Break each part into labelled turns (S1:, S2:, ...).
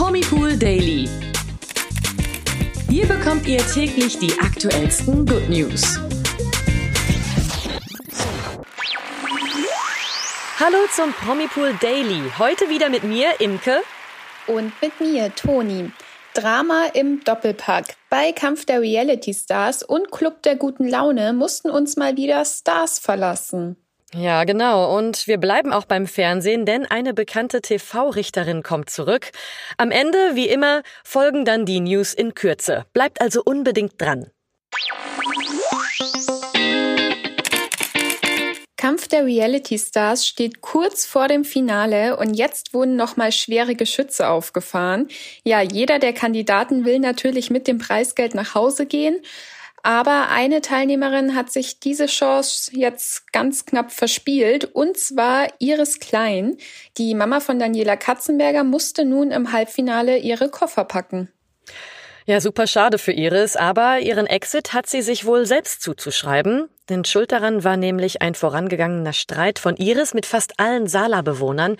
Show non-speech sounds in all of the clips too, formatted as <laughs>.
S1: Promipool Daily. Hier bekommt ihr täglich die aktuellsten Good News.
S2: Hallo zum Promipool Daily. Heute wieder mit mir, Imke.
S3: Und mit mir, Toni. Drama im Doppelpack. Bei Kampf der Reality Stars und Club der guten Laune mussten uns mal wieder Stars verlassen.
S2: Ja, genau. Und wir bleiben auch beim Fernsehen, denn eine bekannte TV-Richterin kommt zurück. Am Ende, wie immer, folgen dann die News in Kürze. Bleibt also unbedingt dran.
S3: Kampf der Reality Stars steht kurz vor dem Finale und jetzt wurden nochmal schwere Geschütze aufgefahren. Ja, jeder der Kandidaten will natürlich mit dem Preisgeld nach Hause gehen. Aber eine Teilnehmerin hat sich diese Chance jetzt ganz knapp verspielt, und zwar Iris Klein. Die Mama von Daniela Katzenberger musste nun im Halbfinale ihre Koffer packen.
S2: Ja, super schade für Iris, aber ihren Exit hat sie sich wohl selbst zuzuschreiben. Denn schuld daran war nämlich ein vorangegangener Streit von Iris mit fast allen Sala-Bewohnern.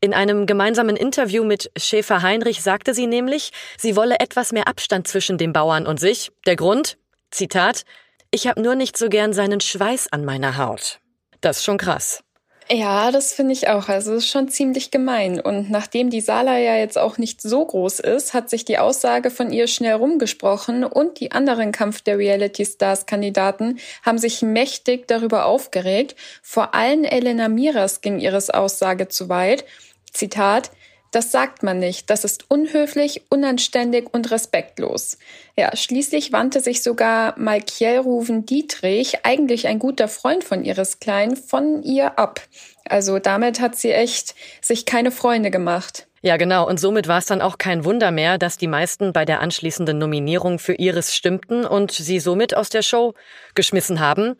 S2: In einem gemeinsamen Interview mit Schäfer Heinrich sagte sie nämlich, sie wolle etwas mehr Abstand zwischen den Bauern und sich. Der Grund? Zitat, ich habe nur nicht so gern seinen Schweiß an meiner Haut. Das ist schon krass.
S3: Ja, das finde ich auch. Also es ist schon ziemlich gemein. Und nachdem die Sala ja jetzt auch nicht so groß ist, hat sich die Aussage von ihr schnell rumgesprochen und die anderen Kampf der Reality Stars Kandidaten haben sich mächtig darüber aufgeregt. Vor allem Elena Miras ging ihres Aussage zu weit. Zitat, das sagt man nicht. Das ist unhöflich, unanständig und respektlos. Ja, schließlich wandte sich sogar Malkiel Ruven Dietrich, eigentlich ein guter Freund von Iris Klein, von ihr ab. Also damit hat sie echt sich keine Freunde gemacht.
S2: Ja, genau. Und somit war es dann auch kein Wunder mehr, dass die meisten bei der anschließenden Nominierung für Iris stimmten und sie somit aus der Show geschmissen haben.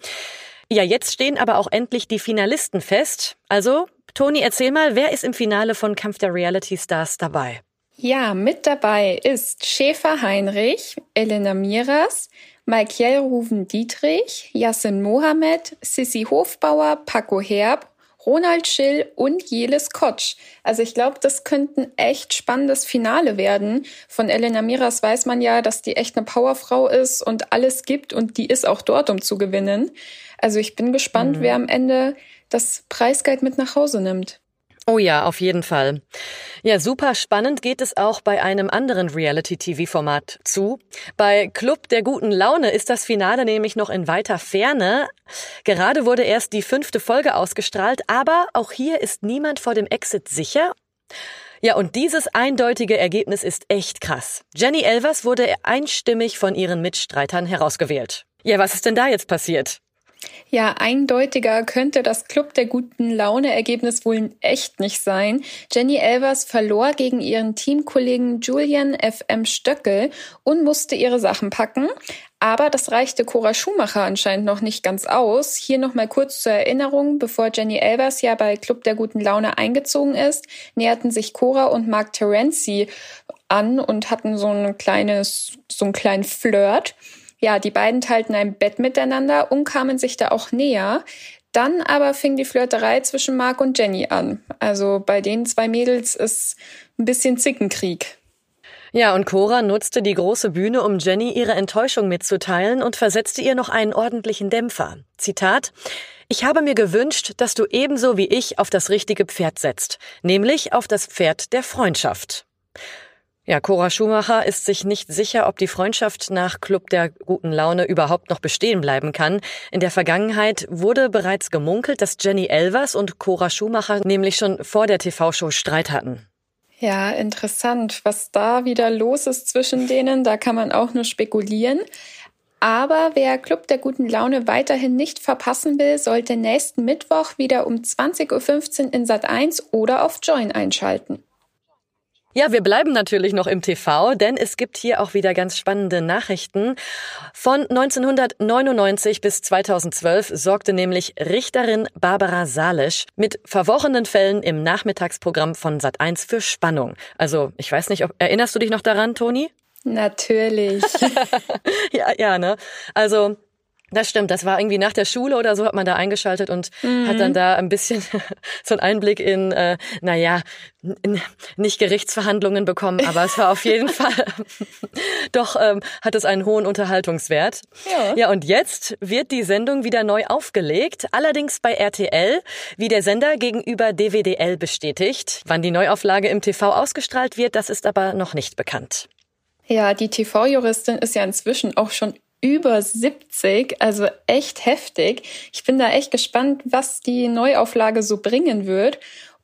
S2: Ja, jetzt stehen aber auch endlich die Finalisten fest. Also Toni, erzähl mal, wer ist im Finale von Kampf der Reality Stars dabei?
S3: Ja, mit dabei ist Schäfer Heinrich, Elena Miras, Michael Ruven Dietrich, Yassin Mohamed, Sissy Hofbauer, Paco Herb, Ronald Schill und Jelis Kotsch. Also ich glaube, das könnte ein echt spannendes Finale werden. Von Elena Miras weiß man ja, dass die echt eine Powerfrau ist und alles gibt und die ist auch dort, um zu gewinnen. Also ich bin gespannt, mhm. wer am Ende das Preisgeld mit nach Hause nimmt.
S2: Oh ja, auf jeden Fall. Ja, super spannend geht es auch bei einem anderen Reality-TV-Format zu. Bei Club der guten Laune ist das Finale nämlich noch in weiter Ferne. Gerade wurde erst die fünfte Folge ausgestrahlt, aber auch hier ist niemand vor dem Exit sicher. Ja, und dieses eindeutige Ergebnis ist echt krass. Jenny Elvers wurde einstimmig von ihren Mitstreitern herausgewählt. Ja, was ist denn da jetzt passiert?
S3: Ja, eindeutiger könnte das Club der guten Laune-Ergebnis wohl echt nicht sein. Jenny Elvers verlor gegen ihren Teamkollegen Julian FM Stöckel und musste ihre Sachen packen. Aber das reichte Cora Schumacher anscheinend noch nicht ganz aus. Hier nochmal kurz zur Erinnerung, bevor Jenny Elvers ja bei Club der guten Laune eingezogen ist, näherten sich Cora und Mark Terenzi an und hatten so ein kleines, so einen kleinen Flirt. Ja, die beiden teilten ein Bett miteinander und kamen sich da auch näher. Dann aber fing die Flirterei zwischen Mark und Jenny an. Also bei den zwei Mädels ist ein bisschen Zickenkrieg.
S2: Ja, und Cora nutzte die große Bühne, um Jenny ihre Enttäuschung mitzuteilen und versetzte ihr noch einen ordentlichen Dämpfer. Zitat Ich habe mir gewünscht, dass du ebenso wie ich auf das richtige Pferd setzt, nämlich auf das Pferd der Freundschaft. Ja, Cora Schumacher ist sich nicht sicher, ob die Freundschaft nach Club der guten Laune überhaupt noch bestehen bleiben kann. In der Vergangenheit wurde bereits gemunkelt, dass Jenny Elvers und Cora Schumacher nämlich schon vor der TV-Show Streit hatten.
S3: Ja, interessant, was da wieder los ist zwischen denen. Da kann man auch nur spekulieren. Aber wer Club der guten Laune weiterhin nicht verpassen will, sollte nächsten Mittwoch wieder um 20.15 Uhr in Sat 1 oder auf Join einschalten.
S2: Ja, wir bleiben natürlich noch im TV, denn es gibt hier auch wieder ganz spannende Nachrichten. Von 1999 bis 2012 sorgte nämlich Richterin Barbara Salisch mit verworrenen Fällen im Nachmittagsprogramm von Sat1 für Spannung. Also, ich weiß nicht, ob, erinnerst du dich noch daran, Toni?
S3: Natürlich. <laughs>
S2: ja, ja, ne? Also, Das stimmt, das war irgendwie nach der Schule oder so hat man da eingeschaltet und mhm. hat dann da ein bisschen <laughs> so einen Einblick in, äh, naja, nicht Gerichtsverhandlungen bekommen, aber es war auf jeden <laughs> Fall, <laughs> doch ähm, hat es einen hohen Unterhaltungswert. Ja. ja, und jetzt wird die Sendung wieder neu aufgelegt, allerdings bei RTL, wie der Sender gegenüber DWDL bestätigt. Wann die Neuauflage im TV ausgestrahlt wird, das ist aber noch nicht bekannt.
S3: Ja, die TV-Juristin ist ja inzwischen auch schon über 70, also echt heftig. Ich bin da echt gespannt, was die Neuauflage so bringen wird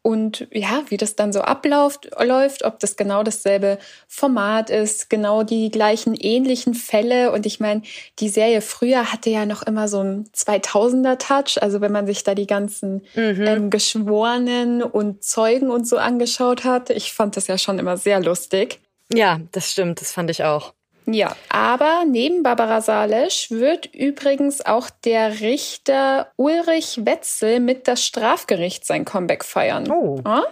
S3: und ja, wie das dann so abläuft, läuft, ob das genau dasselbe Format ist, genau die gleichen ähnlichen Fälle. Und ich meine, die Serie früher hatte ja noch immer so einen 2000er Touch. Also wenn man sich da die ganzen mhm. ähm, Geschworenen und Zeugen und so angeschaut hat, ich fand das ja schon immer sehr lustig.
S2: Ja, das stimmt, das fand ich auch.
S3: Ja, aber neben Barbara Salesch wird übrigens auch der Richter Ulrich Wetzel mit das Strafgericht sein Comeback feiern. Oh. Ja?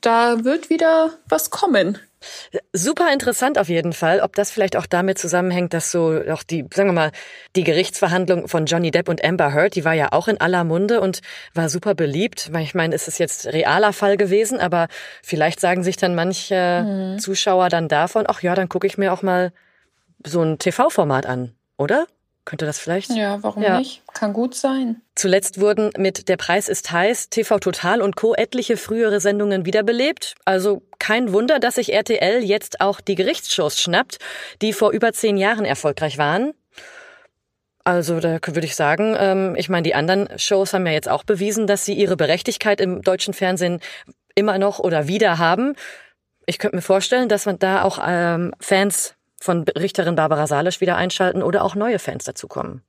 S3: Da wird wieder was kommen.
S2: Super interessant auf jeden Fall, ob das vielleicht auch damit zusammenhängt, dass so auch die, sagen wir mal, die Gerichtsverhandlung von Johnny Depp und Amber Heard, die war ja auch in aller Munde und war super beliebt. Ich meine, es ist jetzt realer Fall gewesen, aber vielleicht sagen sich dann manche mhm. Zuschauer dann davon, ach ja, dann gucke ich mir auch mal so ein TV-Format an, oder? Könnte das vielleicht?
S3: Ja, warum ja. nicht? Kann gut sein.
S2: Zuletzt wurden mit Der Preis ist heiß, TV Total und Co. etliche frühere Sendungen wiederbelebt. Also kein Wunder, dass sich RTL jetzt auch die Gerichtsshows schnappt, die vor über zehn Jahren erfolgreich waren. Also da würde ich sagen, ähm, ich meine, die anderen Shows haben ja jetzt auch bewiesen, dass sie ihre Berechtigkeit im deutschen Fernsehen immer noch oder wieder haben. Ich könnte mir vorstellen, dass man da auch ähm, Fans von Richterin Barbara Salisch wieder einschalten oder auch neue Fans dazukommen.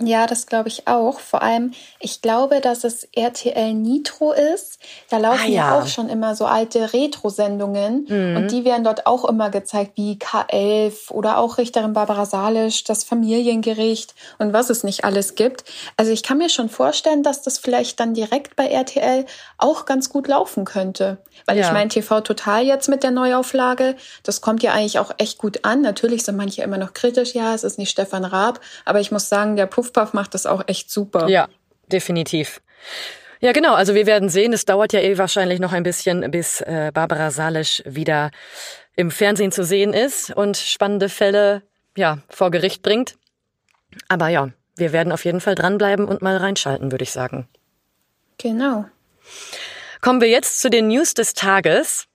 S3: Ja, das glaube ich auch. Vor allem, ich glaube, dass es RTL Nitro ist. Da laufen ah, ja. ja. auch schon immer so alte Retro-Sendungen. Mhm. Und die werden dort auch immer gezeigt, wie K11 oder auch Richterin Barbara Salisch, das Familiengericht und was es nicht alles gibt. Also ich kann mir schon vorstellen, dass das vielleicht dann direkt bei RTL auch ganz gut laufen könnte. Weil ja. ich meine, TV Total jetzt mit der Neuauflage, das kommt ja eigentlich auch echt gut an. Natürlich sind manche immer noch kritisch, ja, es ist nicht Stefan Raab. Aber ich muss sagen, der Puff Puffpuff macht das auch echt super.
S2: Ja, definitiv. Ja, genau. Also wir werden sehen. Es dauert ja eh wahrscheinlich noch ein bisschen, bis äh, Barbara Salisch wieder im Fernsehen zu sehen ist und spannende Fälle ja vor Gericht bringt. Aber ja, wir werden auf jeden Fall dranbleiben und mal reinschalten, würde ich sagen.
S3: Genau.
S2: Kommen wir jetzt zu den News des Tages.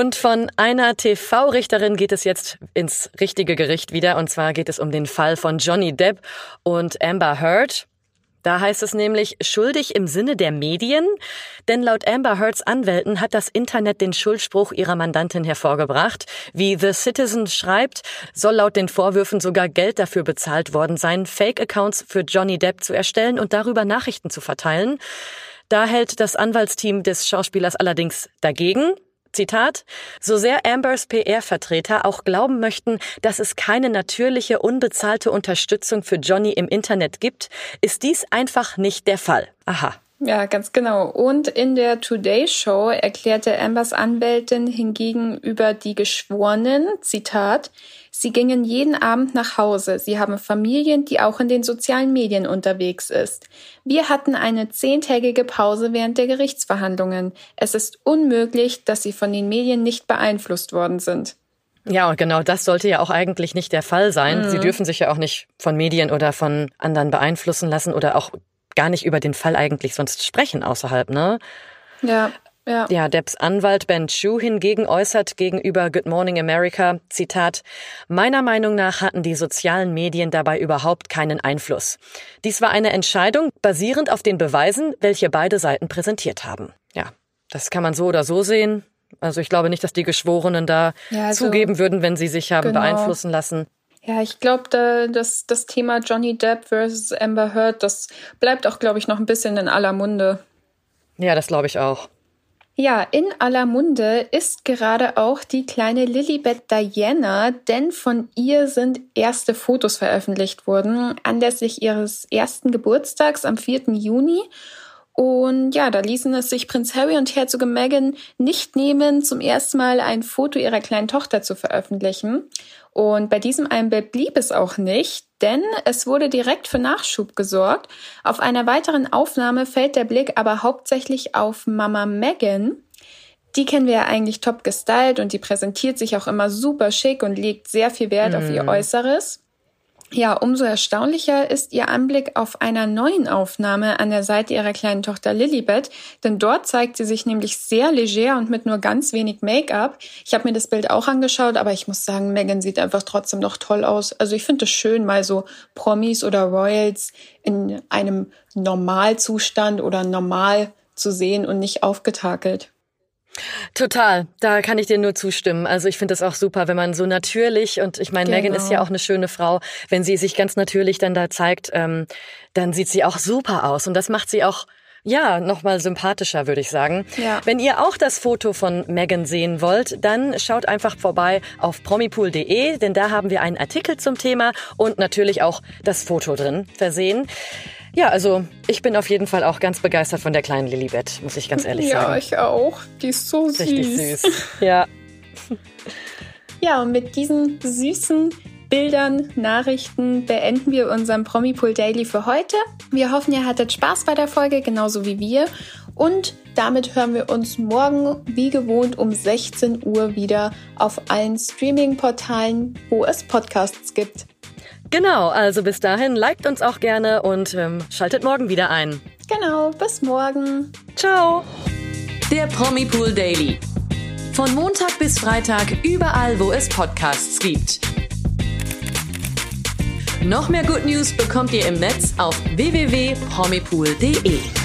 S2: Und von einer TV-Richterin geht es jetzt ins richtige Gericht wieder. Und zwar geht es um den Fall von Johnny Depp und Amber Heard. Da heißt es nämlich schuldig im Sinne der Medien, denn laut Amber Heards Anwälten hat das Internet den Schuldspruch ihrer Mandantin hervorgebracht. Wie The Citizen schreibt, soll laut den Vorwürfen sogar Geld dafür bezahlt worden sein, Fake-Accounts für Johnny Depp zu erstellen und darüber Nachrichten zu verteilen. Da hält das Anwaltsteam des Schauspielers allerdings dagegen. Zitat, so sehr Ambers PR-Vertreter auch glauben möchten, dass es keine natürliche, unbezahlte Unterstützung für Johnny im Internet gibt, ist dies einfach nicht der Fall. Aha.
S3: Ja, ganz genau. Und in der Today Show erklärte Ambers Anwältin hingegen über die Geschworenen, Zitat, sie gingen jeden Abend nach Hause. Sie haben Familien, die auch in den sozialen Medien unterwegs ist. Wir hatten eine zehntägige Pause während der Gerichtsverhandlungen. Es ist unmöglich, dass sie von den Medien nicht beeinflusst worden sind.
S2: Ja, und genau das sollte ja auch eigentlich nicht der Fall sein. Mhm. Sie dürfen sich ja auch nicht von Medien oder von anderen beeinflussen lassen oder auch gar nicht über den Fall eigentlich sonst sprechen außerhalb, ne?
S3: Ja. Ja.
S2: ja, Debs Anwalt Ben Chu hingegen äußert gegenüber Good Morning America, Zitat, meiner Meinung nach hatten die sozialen Medien dabei überhaupt keinen Einfluss. Dies war eine Entscheidung basierend auf den Beweisen, welche beide Seiten präsentiert haben. Ja, das kann man so oder so sehen. Also ich glaube nicht, dass die Geschworenen da ja, also, zugeben würden, wenn sie sich haben genau. beeinflussen lassen.
S3: Ja, ich glaube, da, das, das Thema Johnny Depp versus Amber Heard, das bleibt auch, glaube ich, noch ein bisschen in aller Munde.
S2: Ja, das glaube ich auch.
S3: Ja, in aller Munde ist gerade auch die kleine Lilibet Diana, denn von ihr sind erste Fotos veröffentlicht worden, anlässlich ihres ersten Geburtstags am 4. Juni. Und ja, da ließen es sich Prinz Harry und Herzogin Meghan nicht nehmen, zum ersten Mal ein Foto ihrer kleinen Tochter zu veröffentlichen. Und bei diesem Einbild blieb es auch nicht, denn es wurde direkt für Nachschub gesorgt. Auf einer weiteren Aufnahme fällt der Blick aber hauptsächlich auf Mama Meghan. Die kennen wir ja eigentlich top gestylt und die präsentiert sich auch immer super schick und legt sehr viel Wert mm. auf ihr mhm. Äußeres. Ja, umso erstaunlicher ist ihr Anblick auf einer neuen Aufnahme an der Seite ihrer kleinen Tochter Lilibet, denn dort zeigt sie sich nämlich sehr leger und mit nur ganz wenig Make-up. Ich habe mir das Bild auch angeschaut, aber ich muss sagen, Megan sieht einfach trotzdem noch toll aus. Also ich finde es schön, mal so Promis oder Royals in einem Normalzustand oder normal zu sehen und nicht aufgetakelt.
S2: Total, da kann ich dir nur zustimmen. Also ich finde es auch super, wenn man so natürlich und ich meine, genau. Megan ist ja genau. auch eine schöne Frau, wenn sie sich ganz natürlich dann da zeigt, ähm, dann sieht sie auch super aus und das macht sie auch ja, nochmal sympathischer, würde ich sagen. Ja. Wenn ihr auch das Foto von Megan sehen wollt, dann schaut einfach vorbei auf promipool.de, denn da haben wir einen Artikel zum Thema und natürlich auch das Foto drin versehen. Ja, also ich bin auf jeden Fall auch ganz begeistert von der kleinen Lilibet, muss ich ganz ehrlich
S3: ja,
S2: sagen.
S3: Ja, ich auch. Die ist so süß.
S2: Richtig süß. <laughs> Ja.
S3: Ja, und mit diesen süßen Bildern, Nachrichten beenden wir unseren Promipool Daily für heute. Wir hoffen, ihr hattet Spaß bei der Folge, genauso wie wir. Und damit hören wir uns morgen wie gewohnt um 16 Uhr wieder auf allen Streaming-Portalen, wo es Podcasts gibt.
S2: Genau, also bis dahin liked uns auch gerne und ähm, schaltet morgen wieder ein.
S3: Genau, bis morgen.
S2: Ciao.
S1: Der Promi Pool Daily. Von Montag bis Freitag überall, wo es Podcasts gibt. Noch mehr Good News bekommt ihr im Netz auf www.promipool.de.